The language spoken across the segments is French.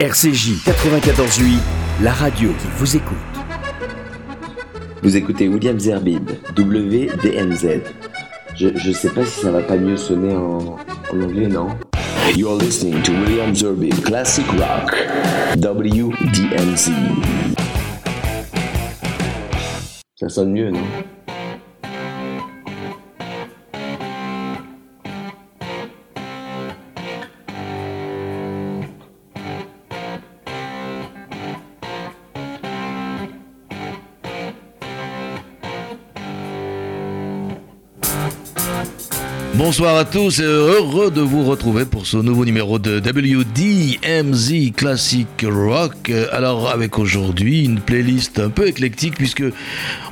RCJ 94.8, la radio qui vous écoute. Vous écoutez William Zerbib, WDMZ. Je, je sais pas si ça va pas mieux sonner en, en anglais, non? You're listening to William Zerbib, Classic Rock, WDMZ. Ça sonne mieux, non? Bonsoir à tous et heureux de vous retrouver pour ce nouveau numéro de WDMZ Classic Rock. Alors avec aujourd'hui une playlist un peu éclectique puisque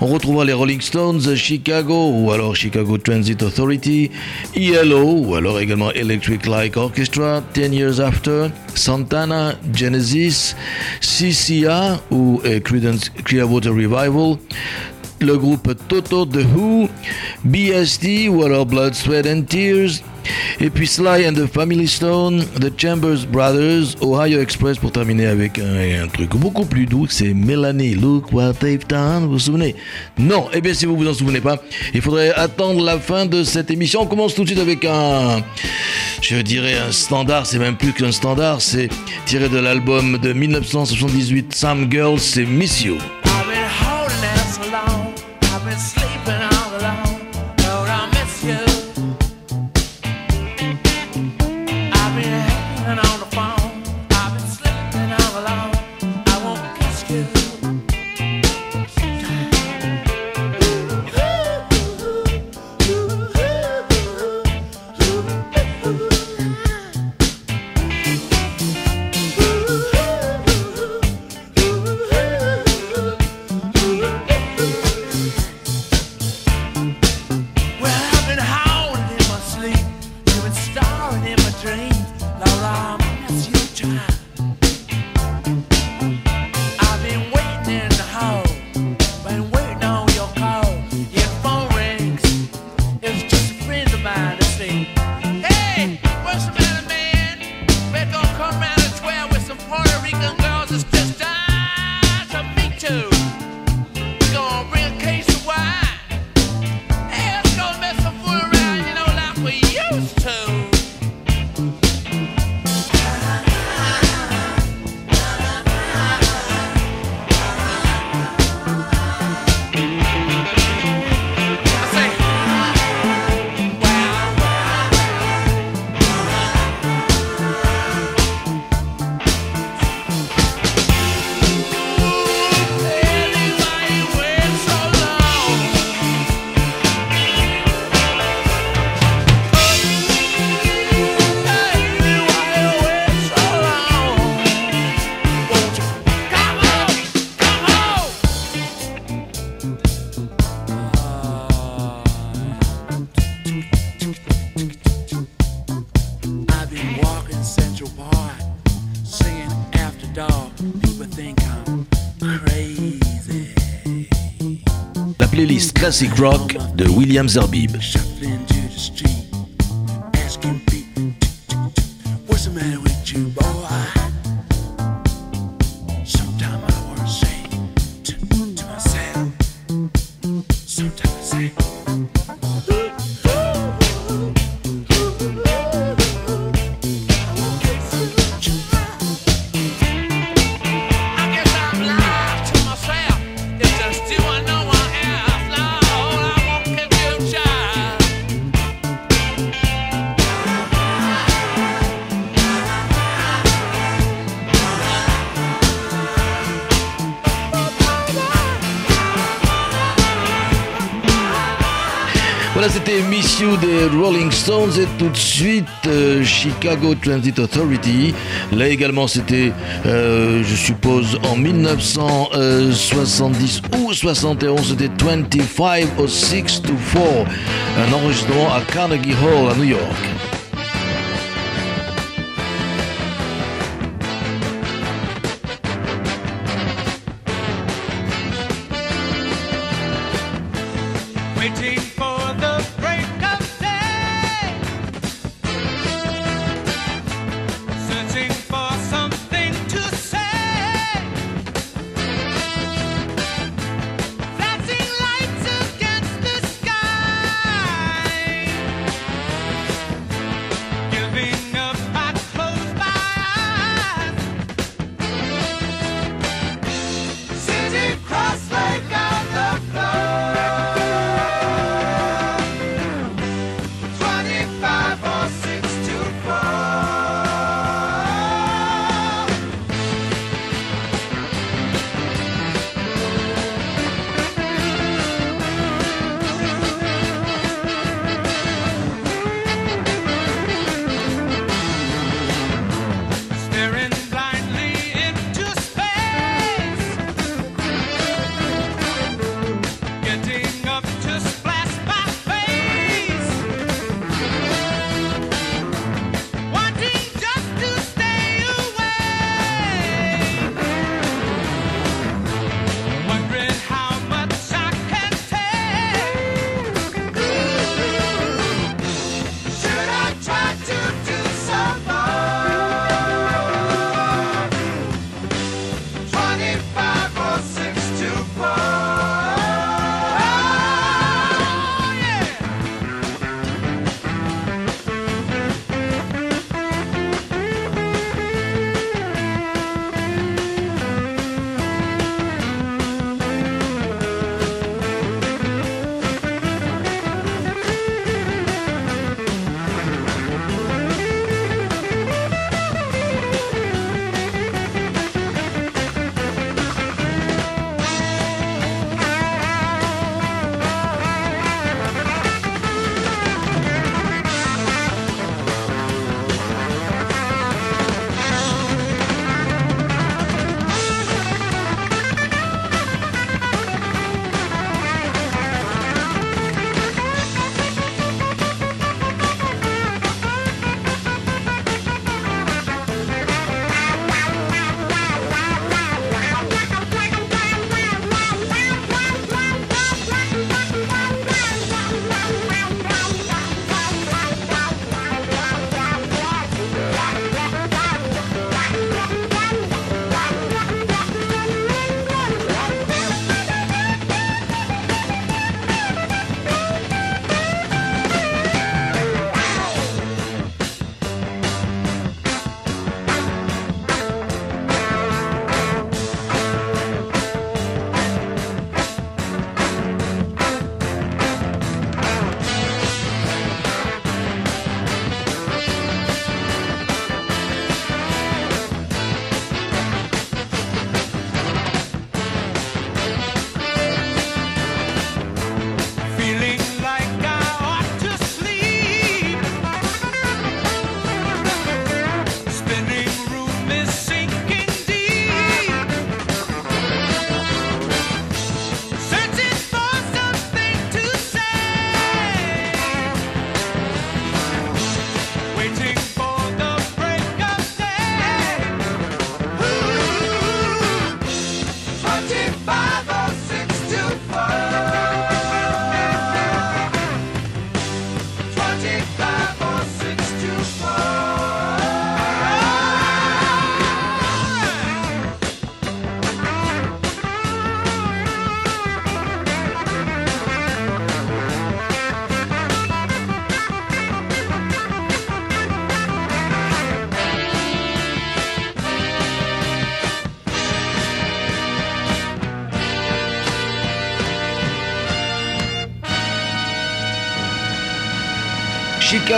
on retrouvera les Rolling Stones, Chicago ou alors Chicago Transit Authority, ELO ou alors également Electric Light Orchestra, 10 Years After, Santana, Genesis, CCA ou eh, Creedence Clearwater Revival, le groupe Toto The Who, BSD ou alors Blood, Sweat and Tears, et puis Sly and the Family Stone, The Chambers Brothers, Ohio Express pour terminer avec un, truc beaucoup plus doux, c'est Melanie, Look What They've Done, vous vous souvenez? Non, eh bien si vous vous en souvenez pas, il faudrait attendre la fin de cette émission. On commence tout de suite avec un, je dirais un standard, c'est même plus qu'un standard, c'est tiré de l'album de 1978 Some Girls, c'est Miss You. Classic Rock de William Zerbib. Tout suite euh, Chicago Transit Authority. Là également, c'était, euh, je suppose, en 1970 ou 71, c'était 25 au 6 to 4, un enregistrement à Carnegie Hall à New York.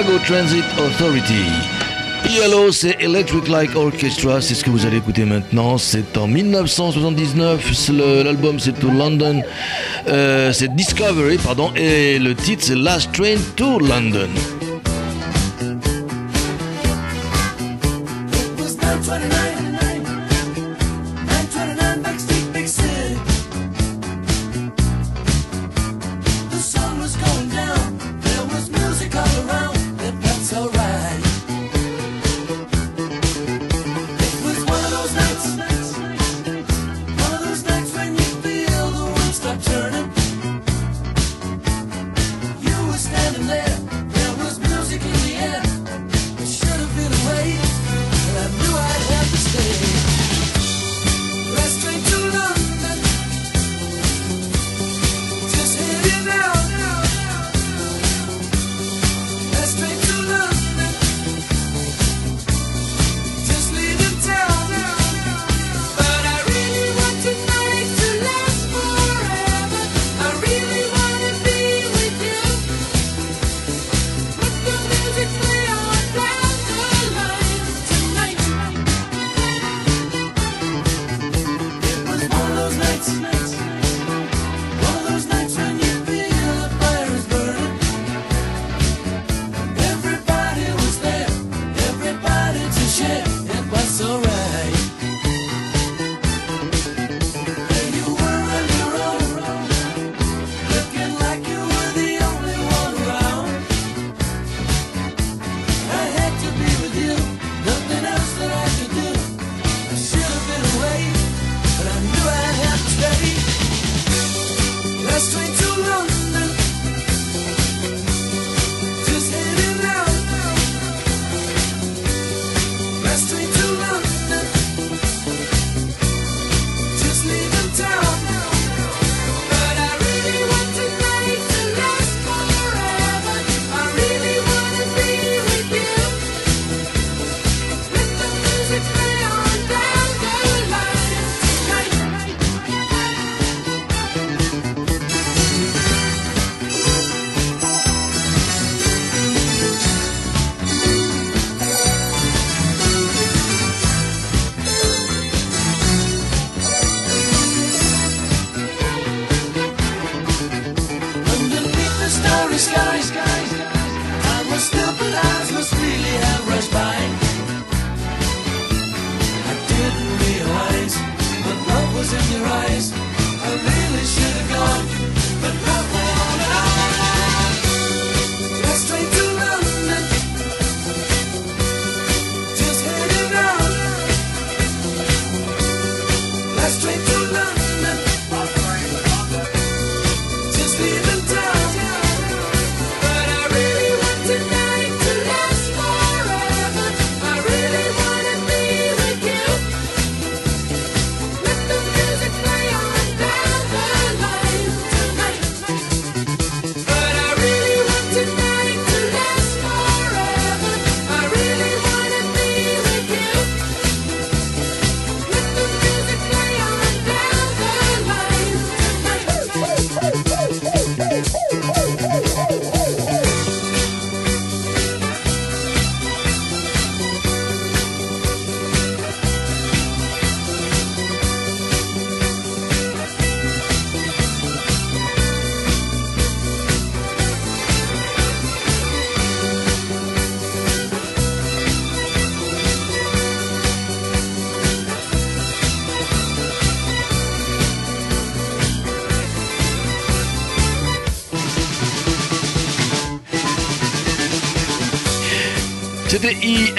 Chicago Transit Authority. Yellow, c'est Electric Like Orchestra, c'est ce que vous allez écouter maintenant. C'est en 1979, l'album c'est To London, euh, c'est Discovery, pardon, et le titre c'est Last Train to London.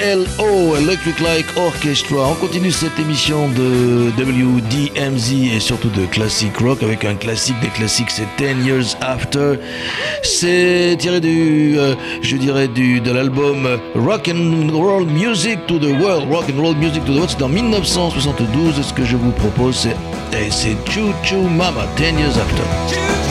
ELO, Electric Like Orchestra. On continue cette émission de WDMZ et surtout de Classic Rock avec un classique des classiques, c'est 10 Years After. C'est tiré du, euh, je dirais, du, de l'album Rock and Roll Music to the World. Rock and Roll Music to the World, c'est en 1972. Ce que je vous propose, c'est Choo Choo Mama, 10 Years After.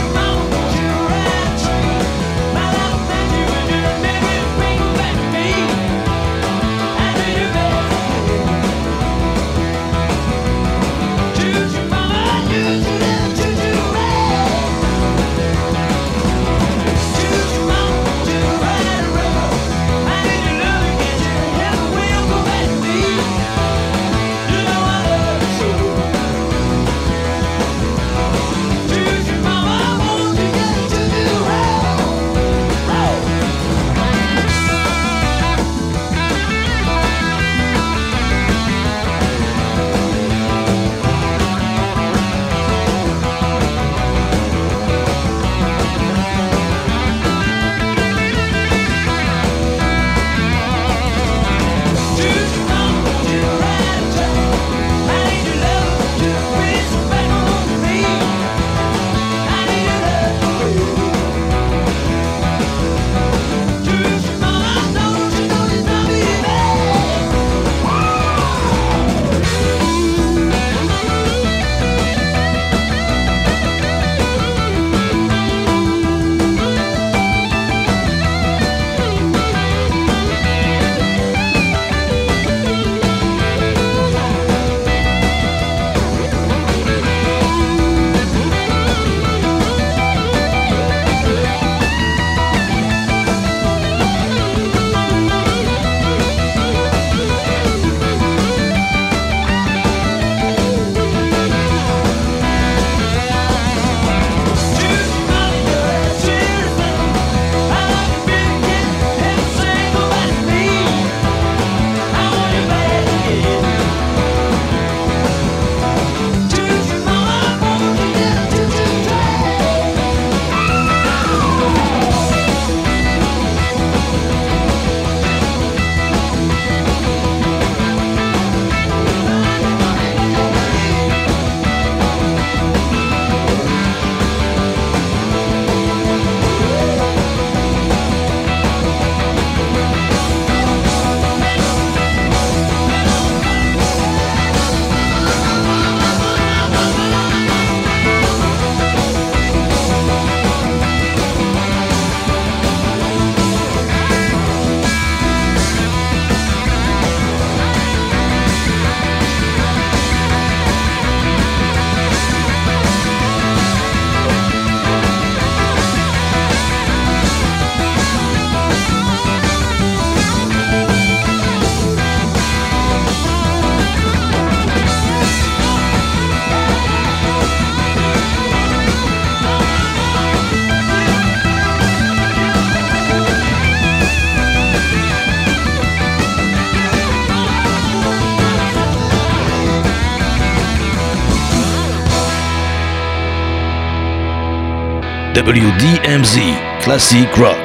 WDMZ, Classic Rock.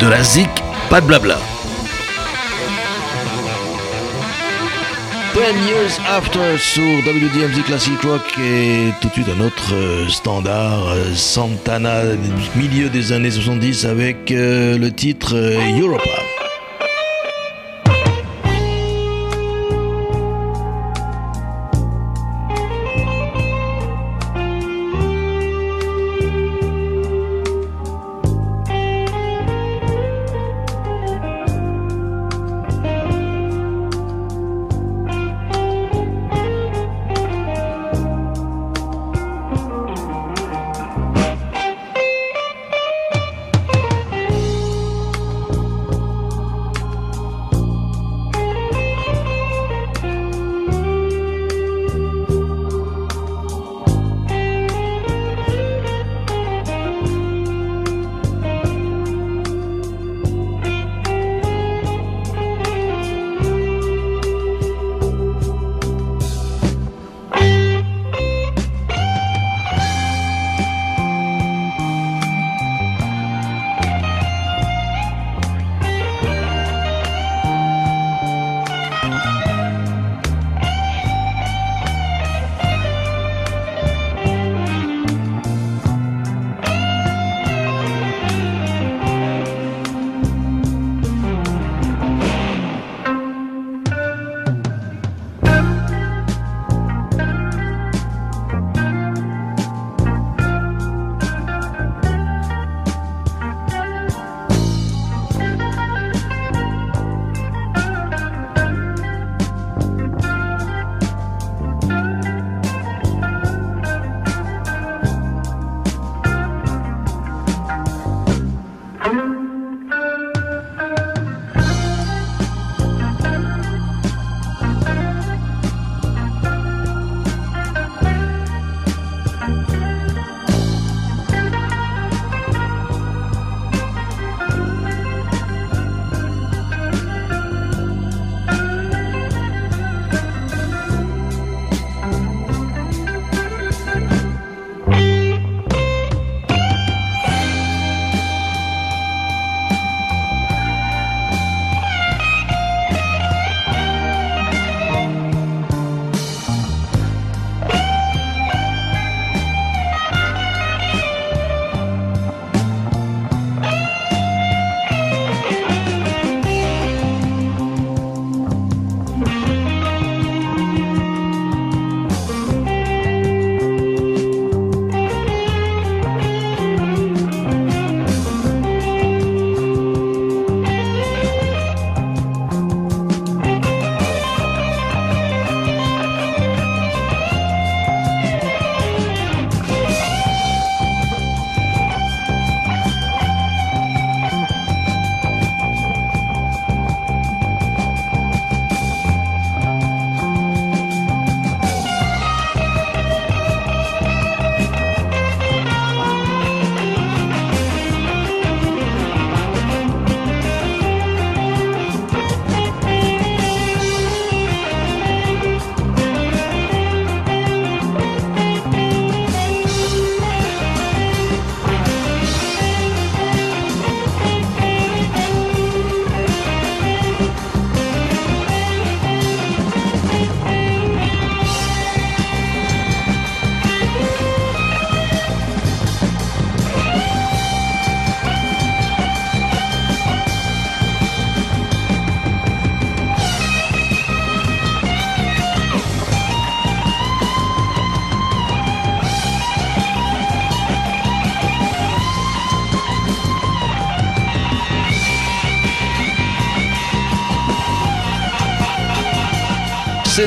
De la zik, pas de blabla. 10 Years After sur WDMZ Classic Rock et tout de suite un autre euh, standard, euh, Santana, milieu des années 70 avec euh, le titre euh, Europa.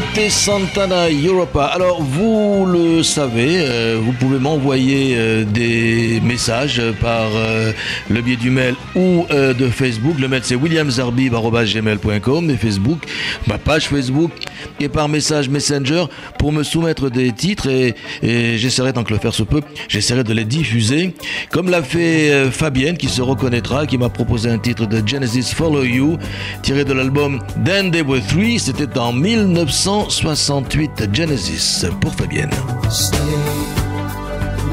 C'était Santana Europa. Alors, vous le savez, euh, vous pouvez m'envoyer euh, des messages par euh, le biais du mail ou de Facebook. Le mail, c'est williamzarbib.gmail.com et Facebook, ma page Facebook, par message Messenger pour me soumettre des titres et, j'essaierai tant que le faire se peut, j'essaierai de les diffuser comme l'a fait euh, Fabienne qui se reconnaîtra, qui m'a proposé un titre de Genesis Follow You tiré de l'album Then They Were Three, c'était en 1968 Genesis pour Fabienne. Stay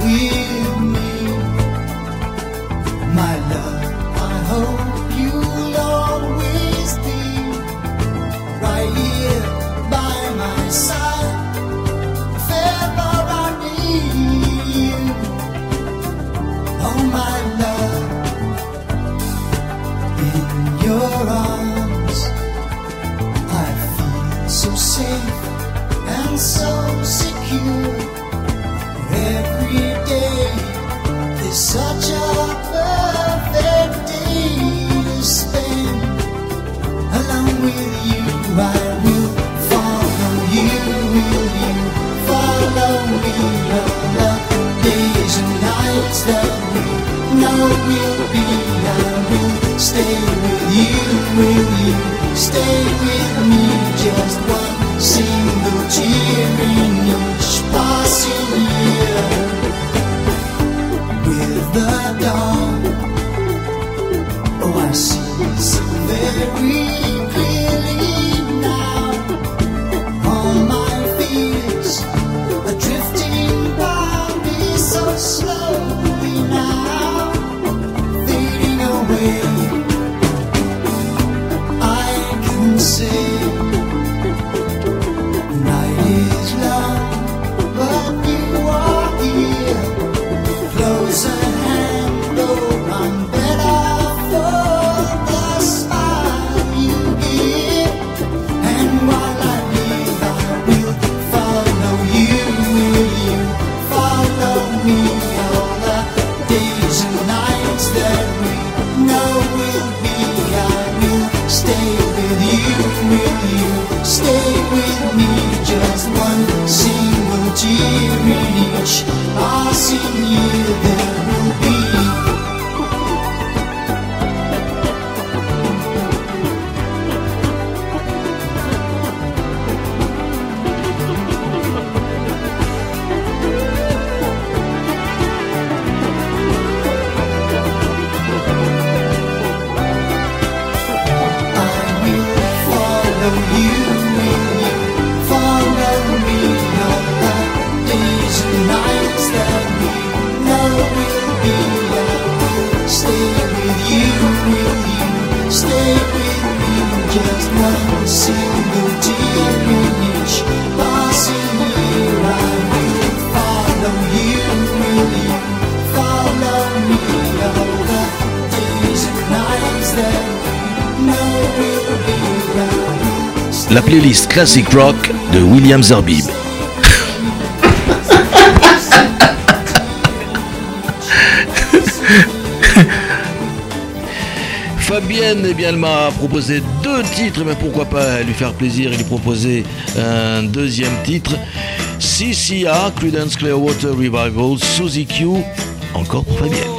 with me, my love. Classic Rock de William Zerbib. Fabienne, elle m'a proposé deux titres, mais pourquoi pas lui faire plaisir et lui proposer un deuxième titre. CCA, Credence Clearwater Revival, Suzy Q, encore pour Fabienne.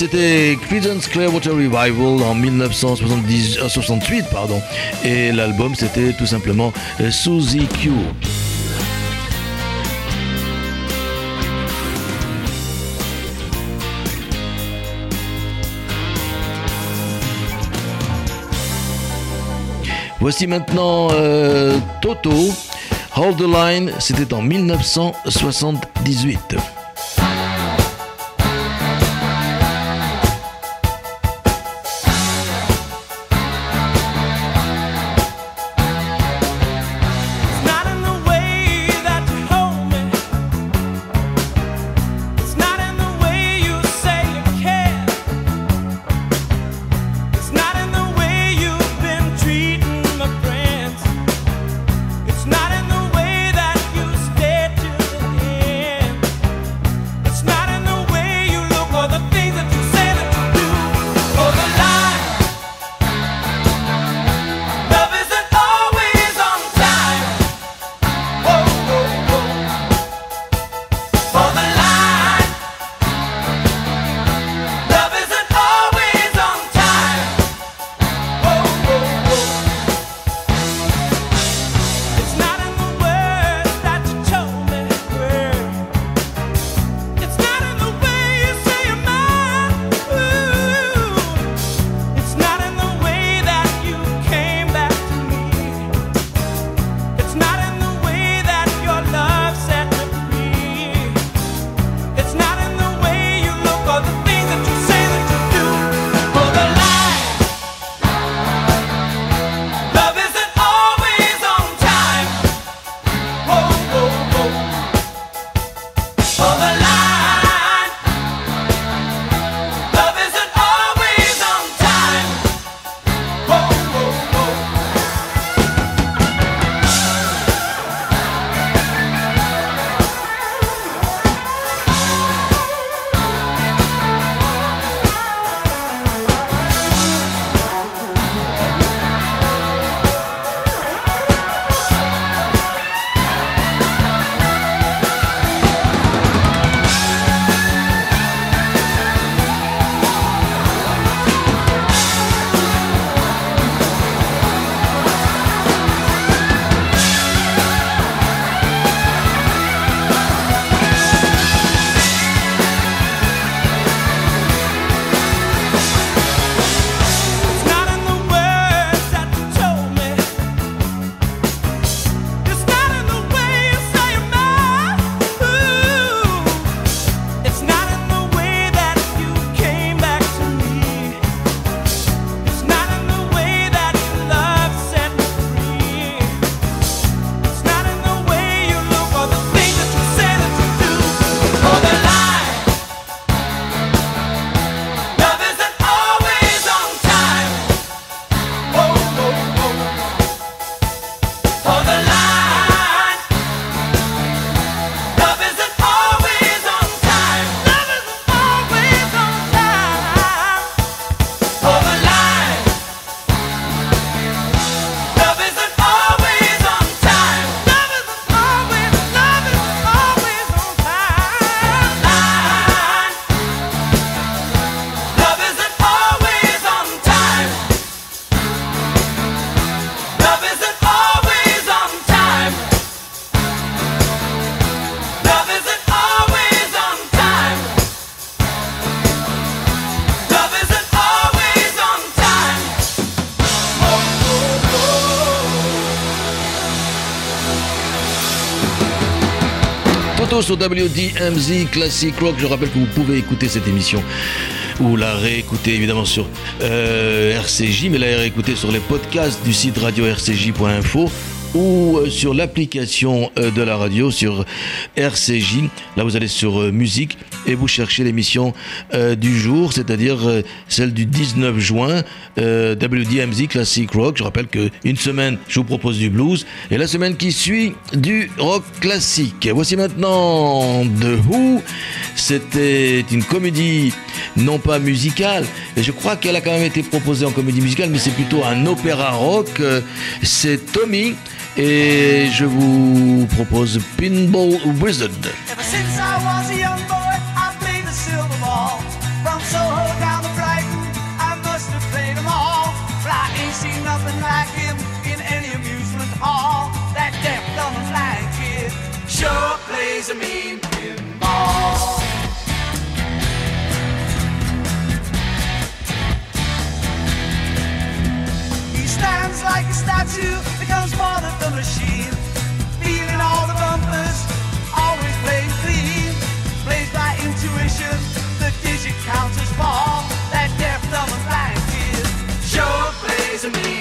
c'était Creedence Clearwater Revival en 1968 euh, et l'album c'était tout simplement euh, Suzy Q. Voici maintenant euh, Toto. Hold the Line, c'était en 1978. Sur WDMZ Classic Rock. Je rappelle que vous pouvez écouter cette émission ou la réécouter évidemment sur euh, RCJ, mais la réécouter sur les podcasts du site radio-rcj.info ou euh, sur l'application euh, de la radio sur RCJ. Là, vous allez sur musique et vous cherchez l'émission du jour, c'est-à-dire celle du 19 juin, euh, WDMZ Classic Rock. Je rappelle que une semaine, je vous propose du blues et la semaine qui suit du rock classique. Voici maintenant The Who. C'était une comédie non pas musicale, et je crois qu'elle a quand même été proposée en comédie musicale, mais c'est plutôt un opéra rock. Euh, C'est Tommy. Et je vous propose Pinball Wizard. He stands like a statue, becomes part of the machine. Feeling all the bumpers, always playing clean. Plays by intuition, the digit counters fall. That sure plays a mean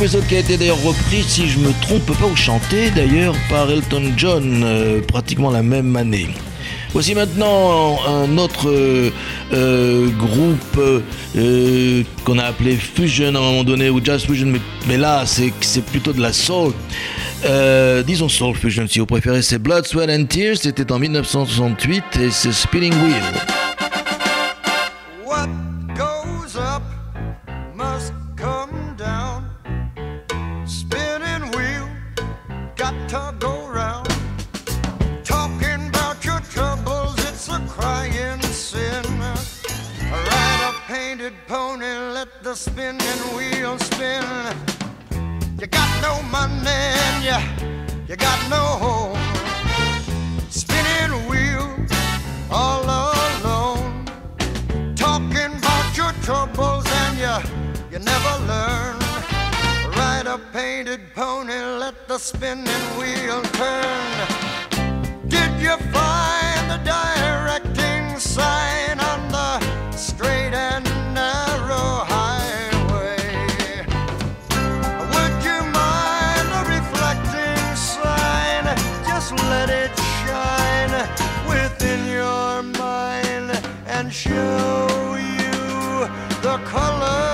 Wizard qui a été d'ailleurs repris, si je me trompe pas, ou chanté d'ailleurs par Elton John, euh, pratiquement la même année. Voici maintenant un autre euh, euh, groupe euh, qu'on a appelé Fusion à un moment donné, ou Jazz Fusion, mais, mais là c'est plutôt de la soul. Euh, disons Soul Fusion si vous préférez, c'est Blood, Sweat and Tears, c'était en 1968 et c'est Spinning Wheel. Let the spinning wheel turn. Did you find the directing sign on the straight and narrow highway? Would you mind a reflecting sign? Just let it shine within your mind and show you the colors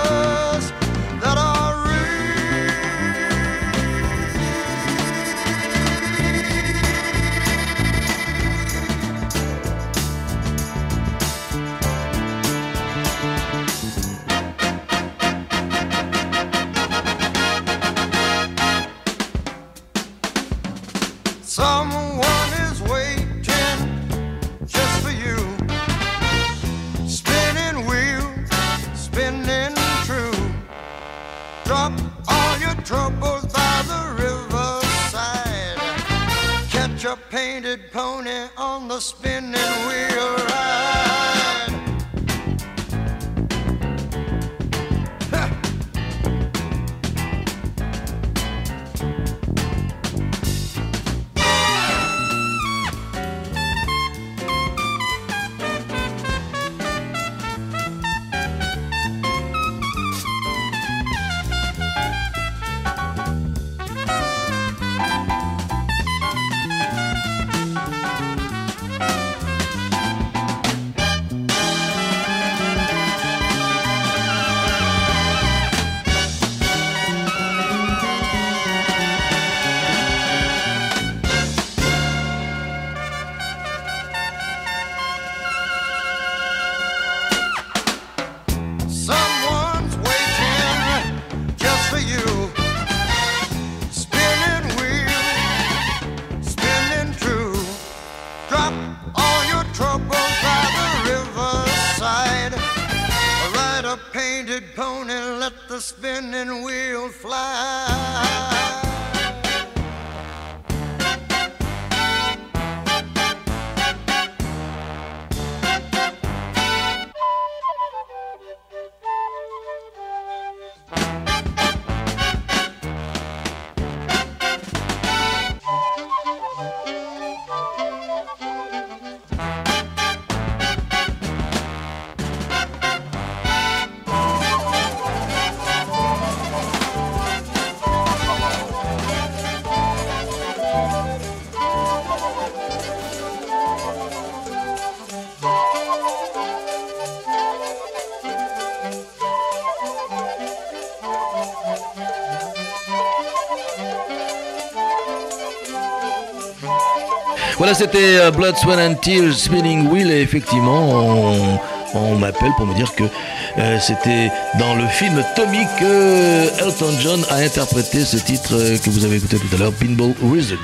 Voilà, c'était euh, Blood, Sweat and Tears, Spinning Wheel, et effectivement, on, m'appelle pour me dire que euh, c'était dans le film Tommy que Elton John a interprété ce titre euh, que vous avez écouté tout à l'heure, Pinball Wizard.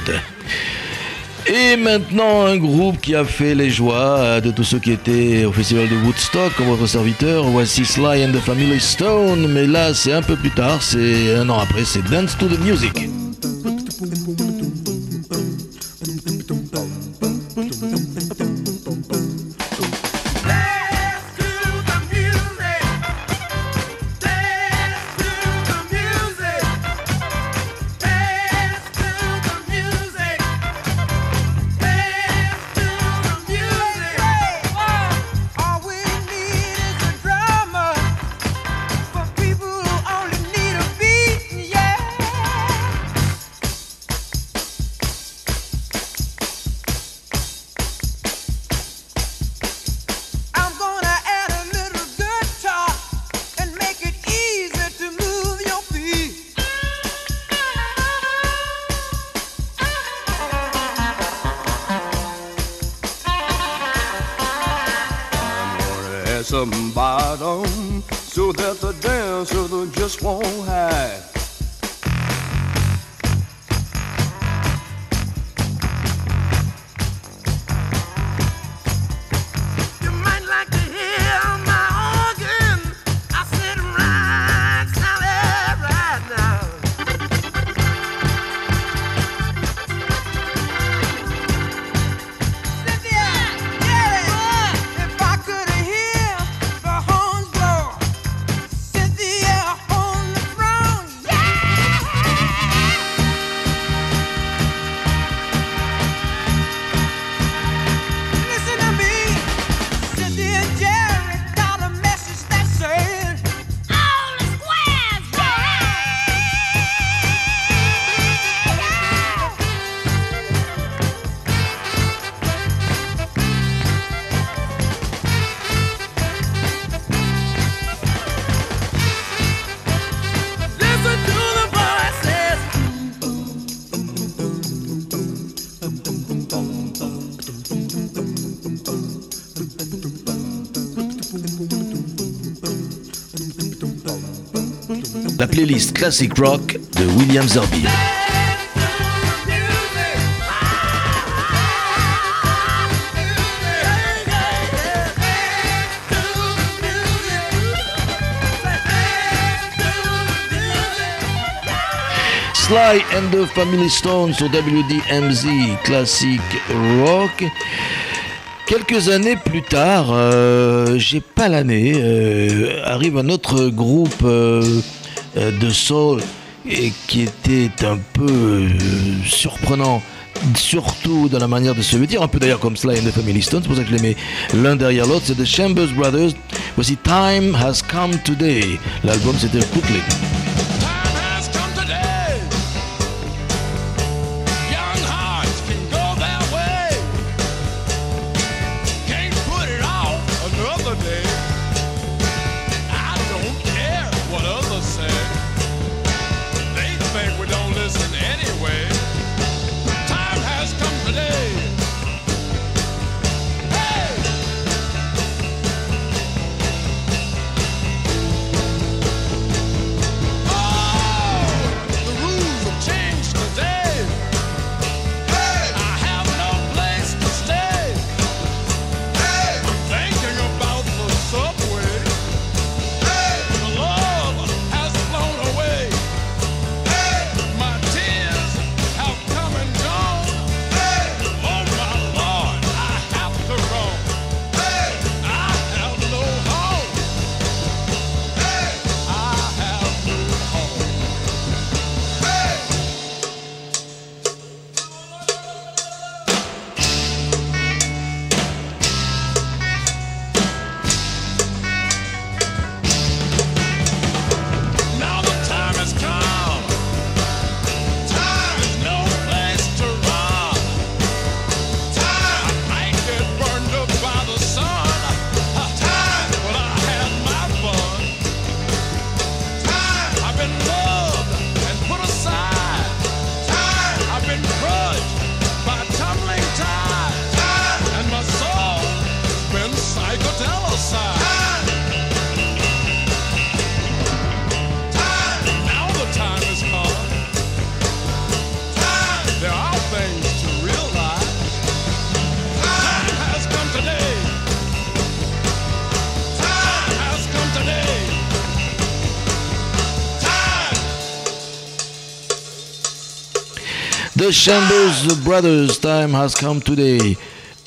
Et maintenant, un groupe qui a fait les joies euh, de tous ceux qui étaient au festival de Woodstock, comme votre serviteur, voici Sly and the Family Stone, mais là, c'est un peu plus tard, c'est un an après, c'est Dance to the Music. Playlist Classic Rock de William Zerbib. Sly and the Family Stone sur WDMZ Classic Rock. Quelques années plus tard, euh, j'ai pas l'année, euh, arrive un autre groupe euh, de soul et qui était un peu euh, surprenant, surtout dans la manière de se vêtir, un peu d'ailleurs comme Sly and the Family Stone, c'est pour ça que je les mets l'un derrière l'autre, c'est The Chambers Brothers. Voici Time Has Come Today. L'album c'était Quickly. The Chambers Brothers, Time Has Come Today.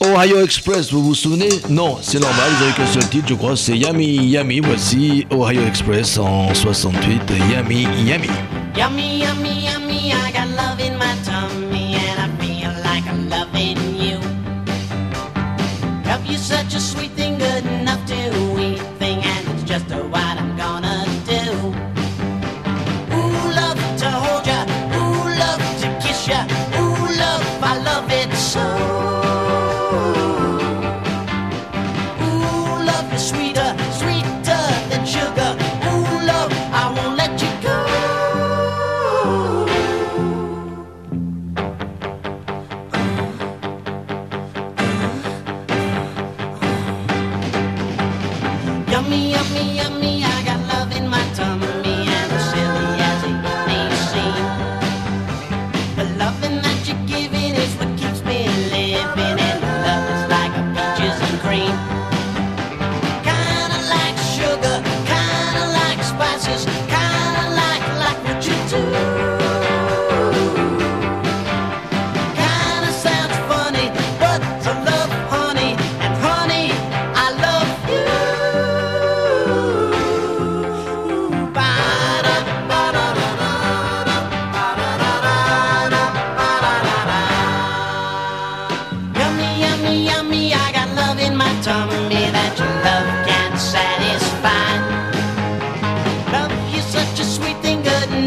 Ohio Express, vous vous souvenez? Non, c'est normal, vous avez qu'un seul titre, je crois, c'est Yummy Yummy. Voici Ohio Express en 68, Yummy Yummy. Yummy, yummy, yummy, I got love in my tummy and I feel like I'm loving you. Love you such a sweet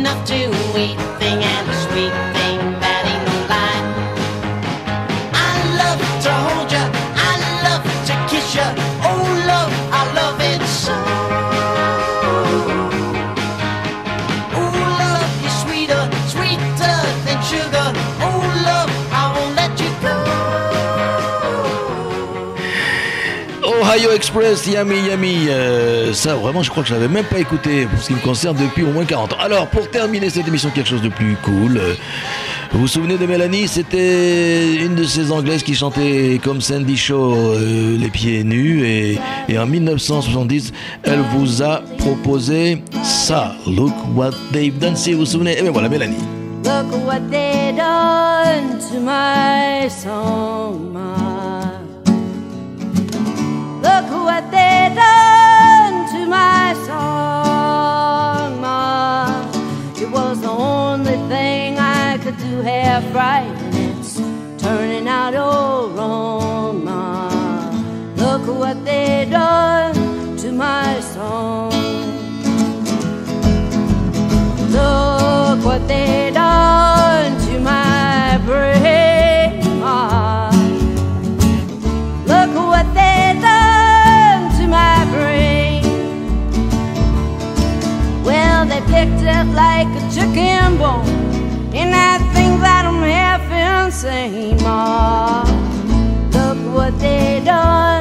enough to eat thing, Express, Yami Yami. Euh, ça, vraiment, je crois que je l'avais même pas écouté pour ce qui me concerne depuis au moins 40 ans. Alors, pour terminer cette émission, quelque chose de plus cool. Euh, vous vous souvenez de Mélanie? C'était une de ces Anglaises qui chantait comme Sandy Shaw, euh, les pieds nus. Et, en 1970, elle vous a proposé ça. Look what they've done. Si vous vous souvenez, et bien voilà, Mélanie. Look what done to my song, my Look what they done to my song, Ma. It was the only thing I could do half right, and it's turning out all wrong, Ma. Look what they done to my song. Look what they and bone, and I think that I'm half insane. Ma. Ah, look what they done.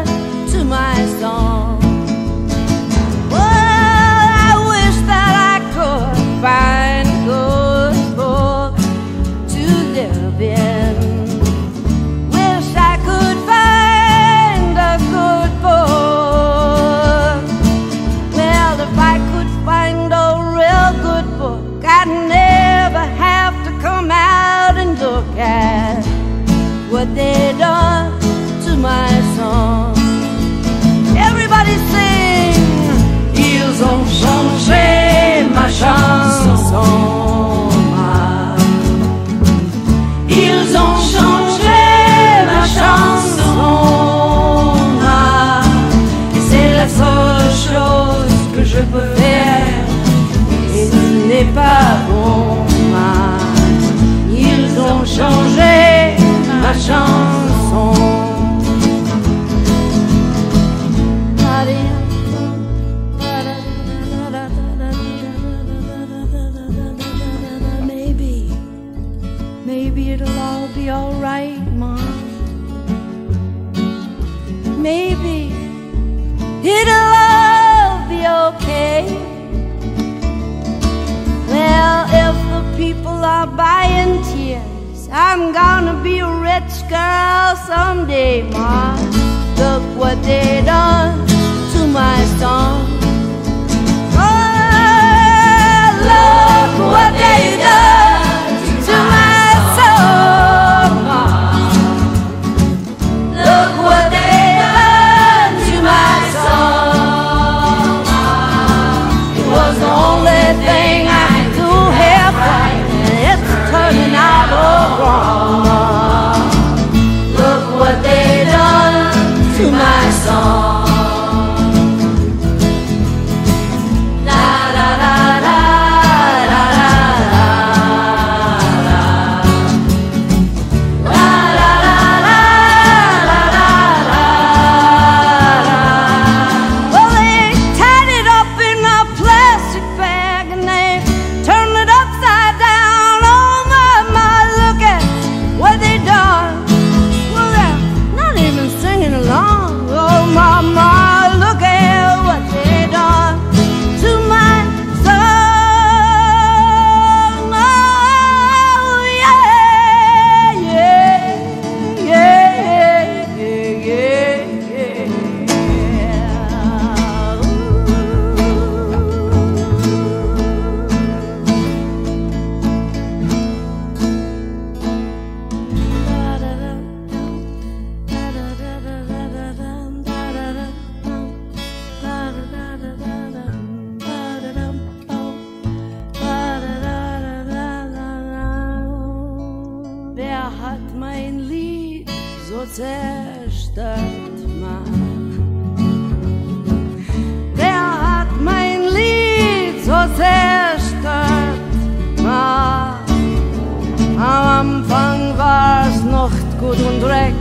Blut und Dreck,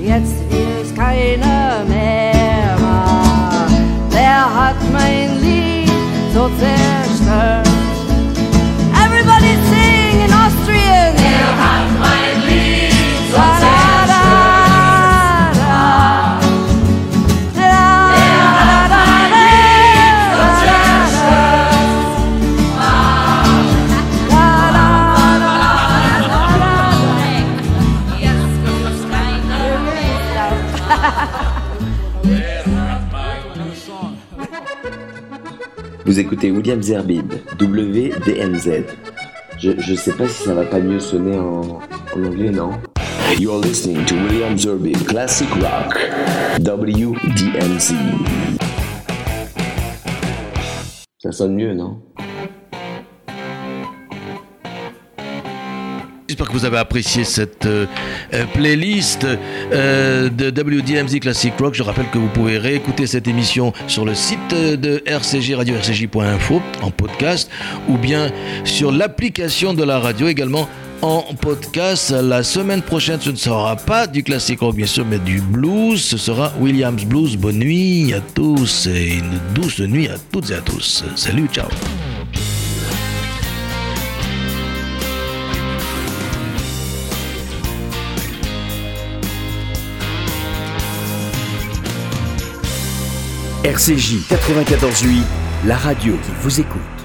jetzt ist keiner mehr. Wer hat mein Lied so zäh? Vous écoutez William Zerbib, WDNZ. Je, je sais pas si ça va pas mieux sonner en, anglais, non? You're listening to William Zerbib, Classic Rock, WDNZ. Ça sonne mieux, non? J'espère que vous avez apprécié cette euh, euh, playlist euh, de WDMZ Classic Rock. Je rappelle que vous pouvez réécouter cette émission sur le site de RCJ, radio rcj.info en podcast ou bien sur l'application de la radio également en podcast. La semaine prochaine, ce ne sera pas du classic rock bien sûr, mais du blues. Ce sera Williams Blues. Bonne nuit à tous et une douce nuit à toutes et à tous. Salut, ciao. RCJ 94.8, la radio qui vous écoute.